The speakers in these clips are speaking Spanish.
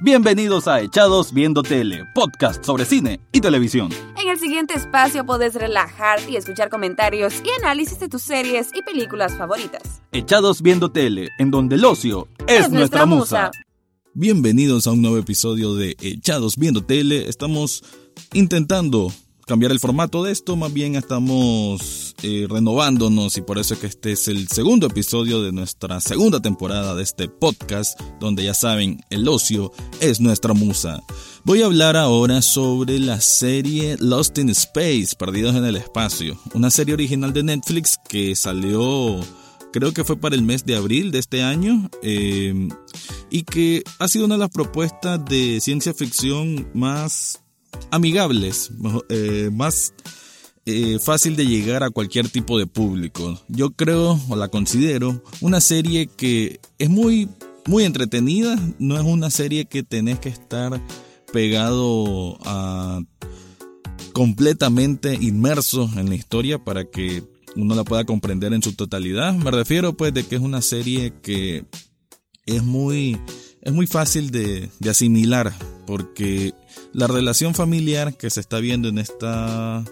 Bienvenidos a Echados Viendo Tele, podcast sobre cine y televisión. En el siguiente espacio podés relajar y escuchar comentarios y análisis de tus series y películas favoritas. Echados Viendo Tele, en donde el ocio es, nuestra musa. Bienvenidos a un nuevo episodio de Echados Viendo Tele. Estamos intentando cambiar el formato de esto, más bien estamos eh, renovándonos y por eso es que este es el segundo episodio de nuestra segunda temporada de este podcast, donde ya saben, el ocio es nuestra musa. Voy a hablar ahora sobre la serie Lost in Space, Perdidos en el Espacio, una serie original de Netflix que salió creo que fue para el mes de abril de este año, eh, y que ha sido una de las propuestas de ciencia ficción más amigables, eh, más eh, fácil de llegar a cualquier tipo de público. Yo creo o la considero una serie que es muy, muy entretenida, no es una serie que tenés que estar pegado a completamente inmerso en la historia para que uno la pueda comprender en su totalidad. Me refiero pues de que es una serie que es muy, es muy fácil de, de asimilar porque la relación familiar que se está viendo en esta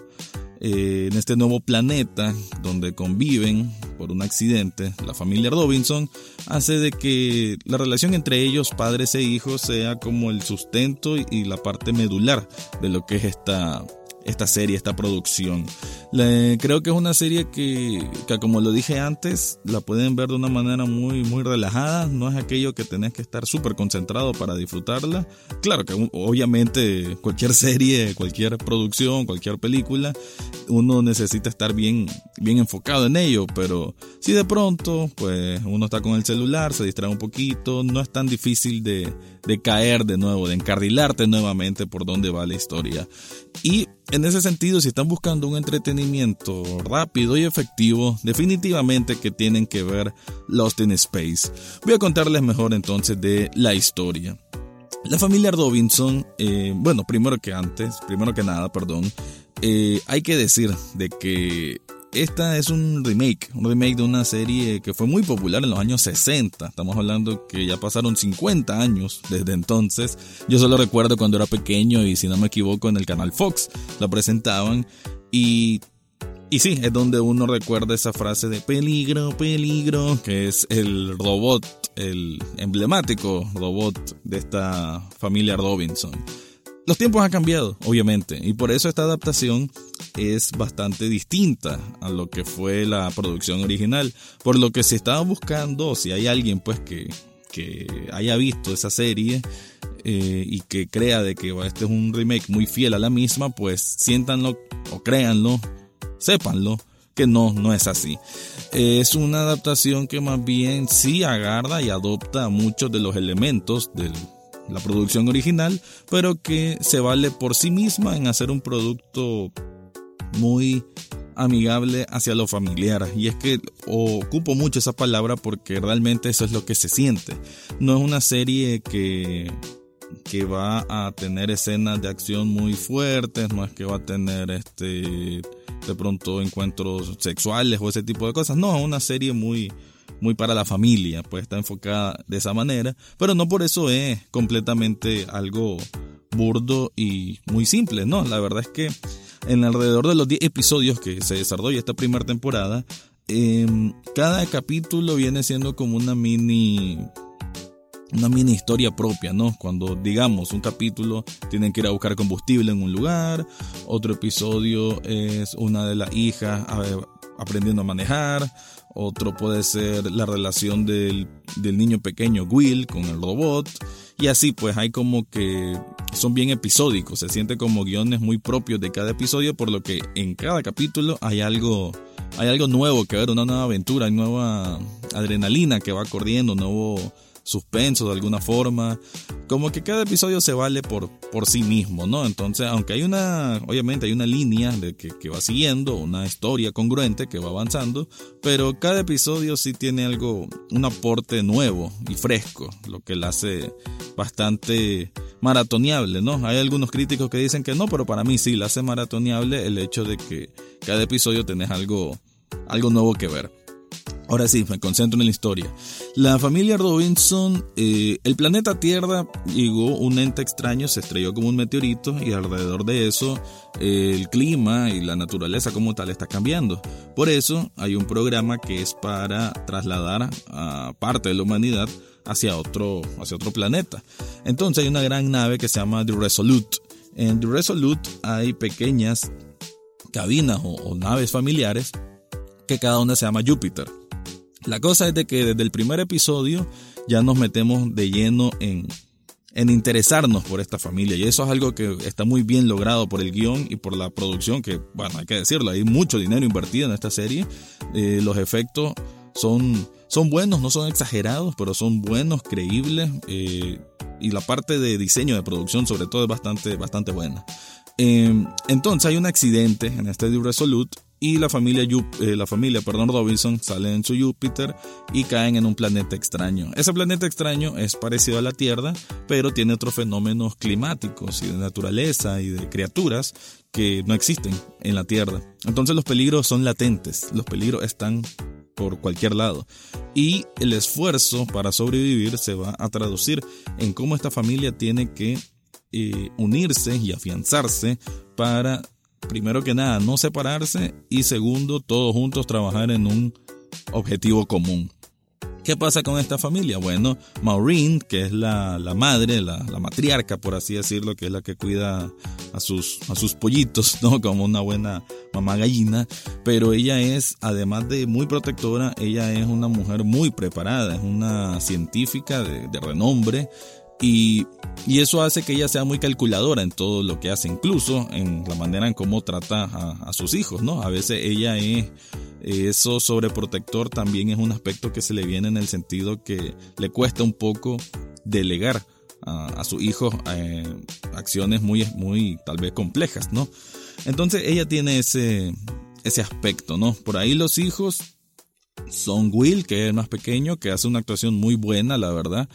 eh, en este nuevo planeta donde conviven por un accidente la familia Robinson hace de que la relación entre ellos padres e hijos sea como el sustento y la parte medular de lo que es esta esta serie, esta producción. creo que es una serie que, como lo dije antes, la pueden ver de una manera muy, muy relajada. No es aquello que tenés que estar súper concentrado para disfrutarla. Claro que obviamente cualquier serie, cualquier producción, cualquier película, uno necesita estar bien, bien enfocado en ello. Pero si de pronto, pues uno está con el celular, se distrae un poquito, no es tan difícil de, de caer de nuevo, de encarrilarte nuevamente por donde va la historia. Y en ese sentido, si están buscando un entretenimiento rápido y efectivo, definitivamente que tienen que ver Lost in Space. Voy a contarles mejor entonces de la historia. La familia Robinson, eh, bueno, primero que antes, primero que nada, perdón, eh, hay que decir de que esta es un remake, un remake de una serie que fue muy popular en los años 60. Estamos hablando que ya pasaron 50 años desde entonces. Yo solo recuerdo cuando era pequeño y si no me equivoco en el canal Fox la presentaban y y sí, es donde uno recuerda esa frase de peligro, peligro, que es el robot, el emblemático robot de esta familia Robinson. Los tiempos han cambiado, obviamente, y por eso esta adaptación es bastante distinta a lo que fue la producción original. Por lo que si estaba buscando, si hay alguien pues que, que haya visto esa serie eh, y que crea de que este es un remake muy fiel a la misma, pues siéntanlo o créanlo, sépanlo que no, no es así. Es una adaptación que más bien sí agarra y adopta muchos de los elementos del la producción original, pero que se vale por sí misma en hacer un producto muy amigable hacia lo familiar. Y es que ocupo mucho esa palabra porque realmente eso es lo que se siente. No es una serie que, que va a tener escenas de acción muy fuertes, no es que va a tener este de pronto encuentros sexuales o ese tipo de cosas. No, es una serie muy muy para la familia, pues está enfocada de esa manera, pero no por eso es completamente algo burdo y muy simple, no, la verdad es que en alrededor de los 10 episodios que se desarrolla esta primera temporada, em, cada capítulo viene siendo como una mini una mini historia propia, ¿no? Cuando digamos un capítulo tienen que ir a buscar combustible en un lugar, otro episodio es una de las hijas aprendiendo a manejar, otro puede ser la relación del, niño pequeño Will con el robot, y así pues hay como que son bien episódicos, se siente como guiones muy propios de cada episodio, por lo que en cada capítulo hay algo, hay algo nuevo que ver, una nueva aventura, hay nueva adrenalina que va corriendo, nuevo suspenso de alguna forma. Como que cada episodio se vale por, por sí mismo, ¿no? Entonces, aunque hay una, obviamente hay una línea que, que va siguiendo, una historia congruente que va avanzando, pero cada episodio sí tiene algo, un aporte nuevo y fresco, lo que la hace bastante maratoneable, ¿no? Hay algunos críticos que dicen que no, pero para mí sí la hace maratoneable el hecho de que cada episodio tenés algo, algo nuevo que ver. Ahora sí, me concentro en la historia. La familia Robinson, eh, el planeta Tierra llegó un ente extraño, se estrelló como un meteorito y alrededor de eso eh, el clima y la naturaleza como tal está cambiando. Por eso hay un programa que es para trasladar a parte de la humanidad hacia otro, hacia otro planeta. Entonces hay una gran nave que se llama The Resolute. En The Resolute hay pequeñas cabinas o naves familiares que cada una se llama Júpiter. La cosa es de que desde el primer episodio ya nos metemos de lleno en, en interesarnos por esta familia y eso es algo que está muy bien logrado por el guion y por la producción que, bueno, hay que decirlo, hay mucho dinero invertido en esta serie, eh, los efectos son, son buenos, no son exagerados, pero son buenos, creíbles eh, y la parte de diseño de producción sobre todo es bastante, bastante buena. Eh, entonces hay un accidente en este Resolute y la familia, eh, la familia perdón, Robinson sale en su Júpiter y caen en un planeta extraño. Ese planeta extraño es parecido a la Tierra, pero tiene otros fenómenos climáticos y de naturaleza y de criaturas que no existen en la Tierra. Entonces los peligros son latentes, los peligros están por cualquier lado. Y el esfuerzo para sobrevivir se va a traducir en cómo esta familia tiene que eh, unirse y afianzarse para primero que nada, no separarse y segundo, todos juntos trabajar en un objetivo común. ¿Qué pasa con esta familia? Bueno, Maureen, que es la, madre, la, matriarca, por así decirlo, que es la que cuida a sus, a sus pollitos, ¿no? Como una buena mamá gallina, pero ella es, además de muy protectora, ella es una mujer muy preparada, es una científica de, de renombre, y, eso hace que ella sea muy calculadora en todo lo que hace, incluso en la manera en cómo trata a, sus hijos, ¿no? A veces ella es, eso sobreprotector también es un aspecto que se le viene en el sentido que le cuesta un poco delegar a, sus hijos eh, acciones muy, muy tal vez complejas, ¿no? Entonces ella tiene ese, ese aspecto, ¿no? Por ahí los hijos son Will, que es el más pequeño, que hace una actuación muy buena, la verdad.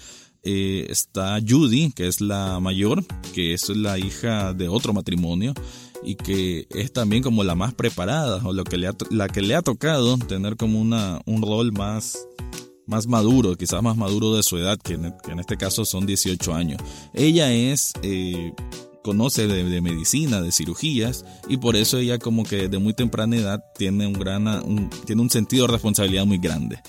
Eh, está Judy, que es la mayor, que es la hija de otro matrimonio y que es también como la más preparada o lo que le ha, la que le ha tocado tener como una, un rol más, más maduro, quizás más maduro de su edad, que en, este caso son 18 años. Ella es... Eh, conoce de, medicina, de cirugías, y por eso ella como que de muy temprana edad tiene un, gran, tiene un sentido de responsabilidad muy grande.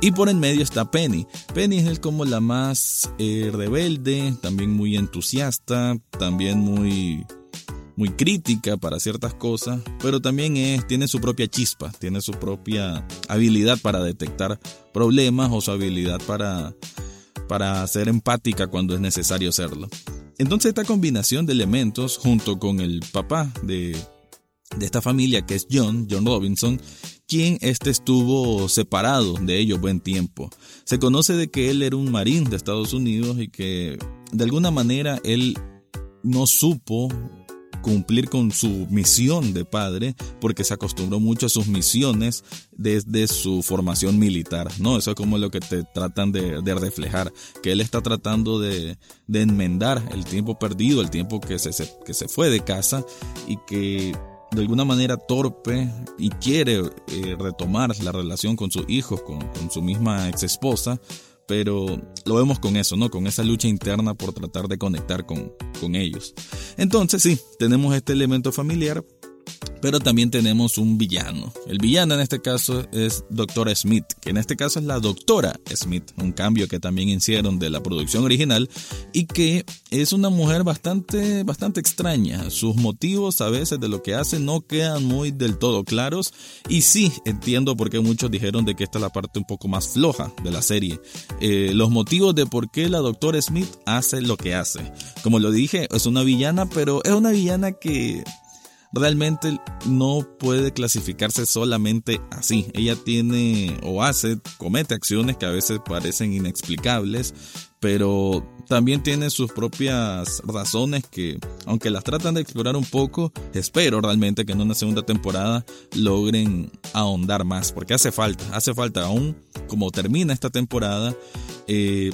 Y por en medio está Penny. Penny es como la más eh, rebelde, también muy entusiasta, también muy, muy crítica para ciertas cosas, pero también tiene su propia chispa, tiene su propia habilidad para detectar problemas o su habilidad para, para ser empática cuando es necesario serlo. Entonces esta combinación de elementos junto con el papá de, de esta familia que es John, John Robinson, quien este estuvo separado de ellos buen tiempo. Se conoce de que él era un marín de Estados Unidos y que de alguna manera él no supo cumplir con su misión de padre porque se acostumbró mucho a sus misiones desde su formación militar, ¿no? Eso es como lo que te tratan de, reflejar, que él está tratando de, enmendar el tiempo perdido, el tiempo que se, que se fue de casa y que de alguna manera torpe y quiere eh, retomar la relación con sus hijos, con, con su misma ex esposa, pero lo vemos con eso, ¿no? Con esa lucha interna por tratar de conectar con, con ellos. Entonces, sí, tenemos este elemento familiar, pero también tenemos un villano. El villano en este caso es Dr. Smith, que en este caso es la doctora Smith, un cambio que también hicieron de la producción original y que es una mujer bastante, bastante extraña. Sus motivos a veces de lo que hace no quedan muy del todo claros y sí entiendo por qué muchos dijeron de que esta es la parte un poco más floja de la serie. Eh, los motivos de por qué la doctora Smith hace lo que hace. Como lo dije, es una villana, pero es una villana que realmente no puede clasificarse solamente así. Ella tiene o hace, comete acciones que a veces parecen inexplicables, pero también tiene sus propias razones que, aunque las tratan de explorar un poco, espero realmente que en una segunda temporada logren ahondar más, porque hace falta, hace falta aún como termina esta temporada. Eh,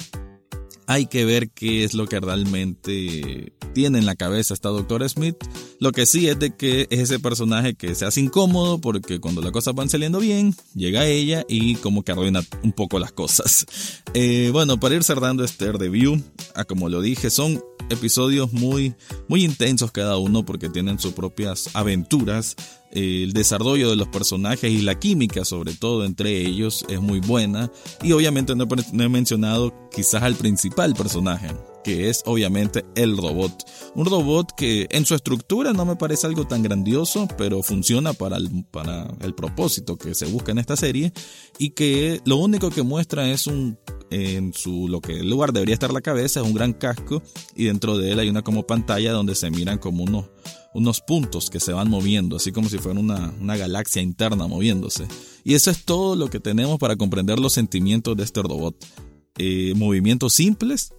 hay que ver qué es lo que realmente tiene en la cabeza esta doctora Smith Lo que sí es de que es ese personaje que se hace incómodo porque cuando las cosas van saliendo bien, llega ella y como que arruina un poco las cosas. Eh, bueno, para ir cerrando este review, a como lo dije, son episodios muy, muy intensos cada uno porque tienen sus propias aventuras. El desarrollo de los personajes y la química, sobre todo entre ellos, es muy buena. Y obviamente no he mencionado quizás al principal personaje, que es obviamente el robot. Un robot que en su estructura no me parece algo tan grandioso, pero funciona para el, para el propósito que se busca en esta serie y que lo único que muestra es un en su lo que el lugar debería estar la cabeza es un gran casco y dentro de él hay una como pantalla donde se miran como unos unos puntos que se van moviendo, así como si fuera una, una, galaxia interna moviéndose. Y eso es todo lo que tenemos para comprender los sentimientos de este robot. Eh, movimientos simples,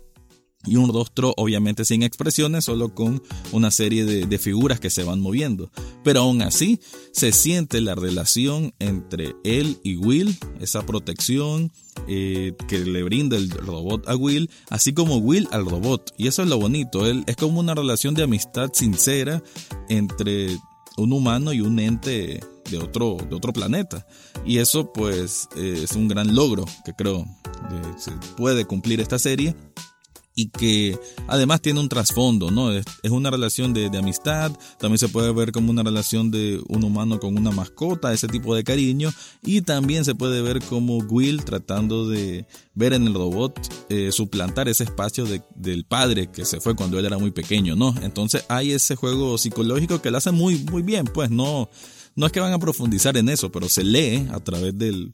y un rostro obviamente sin expresiones, solo con una serie de, figuras que se van moviendo. Pero aún así se siente la relación entre él y Will, esa protección eh, que le brinda el robot a Will, así como Will al robot. Y eso es lo bonito, él, es como una relación de amistad sincera entre un humano y un ente de otro, de otro planeta. Y eso pues es un gran logro que creo se puede cumplir esta serie y que además tiene un trasfondo, ¿no? Es, una relación de, amistad, también se puede ver como una relación de un humano con una mascota, ese tipo de cariño, y también se puede ver como Will tratando de ver en el robot eh, suplantar ese espacio del padre que se fue cuando él era muy pequeño, ¿no? Entonces hay ese juego psicológico que lo hace muy, muy bien, pues no, no es que van a profundizar en eso, pero se lee a través del,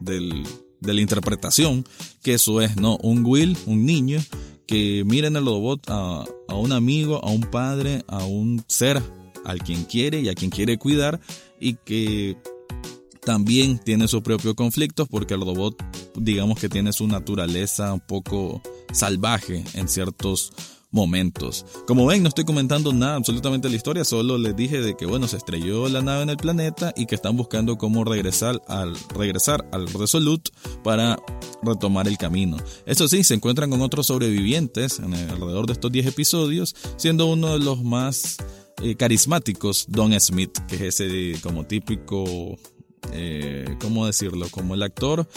del de la interpretación, que eso es, ¿no? Un Will, un niño, que miren el robot a, a un amigo, a un padre, a un ser al quien quiere y a quien quiere cuidar y que también tiene sus propios conflictos porque el robot digamos que tiene su naturaleza un poco salvaje en ciertos momentos. Como ven, no estoy comentando nada absolutamente de la historia, solo les dije de que bueno, se estrelló la nave en el planeta y que están buscando cómo regresar al regresar al Resolute para retomar el camino. Eso sí, se encuentran con otros sobrevivientes en alrededor de estos 10 episodios, siendo uno de los más eh, carismáticos Don Smith, que es ese como típico eh, ¿cómo decirlo? Como el actor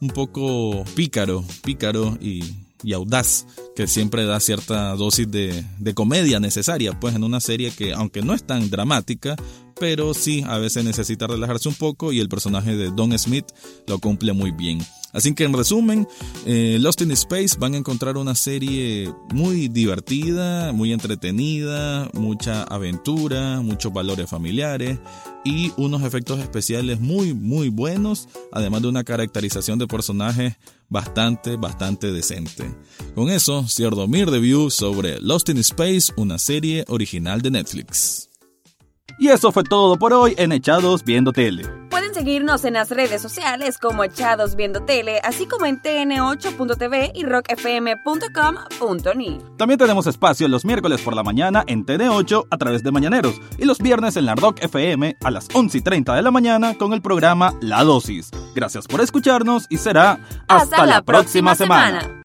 un poco pícaro, pícaro y y audaz, que siempre da cierta dosis de, de, comedia necesaria, pues en una serie que, aunque no es tan dramática, pero sí a veces necesita relajarse un poco y el personaje de Don Smith lo cumple muy bien. Así que en resumen, eh, Lost in Space van a encontrar una serie muy divertida, muy entretenida, mucha aventura, muchos valores familiares y unos efectos especiales muy muy buenos, además de una caracterización de personajes bastante, bastante decente. Con eso, cierro mi review sobre Lost in Space, una serie original de Netflix. Y eso fue todo por hoy en Echados Viendo Tele. Pueden seguirnos en las redes sociales como Echados Viendo Tele, así como en tn8.tv y rockfm.com.ni. También tenemos espacio los miércoles por la mañana en TN8 a través de Mañaneros y los viernes en la Rock FM a las 11 y 30 de la mañana con el programa La Dosis. Gracias por escucharnos y será hasta, la, próxima, semana.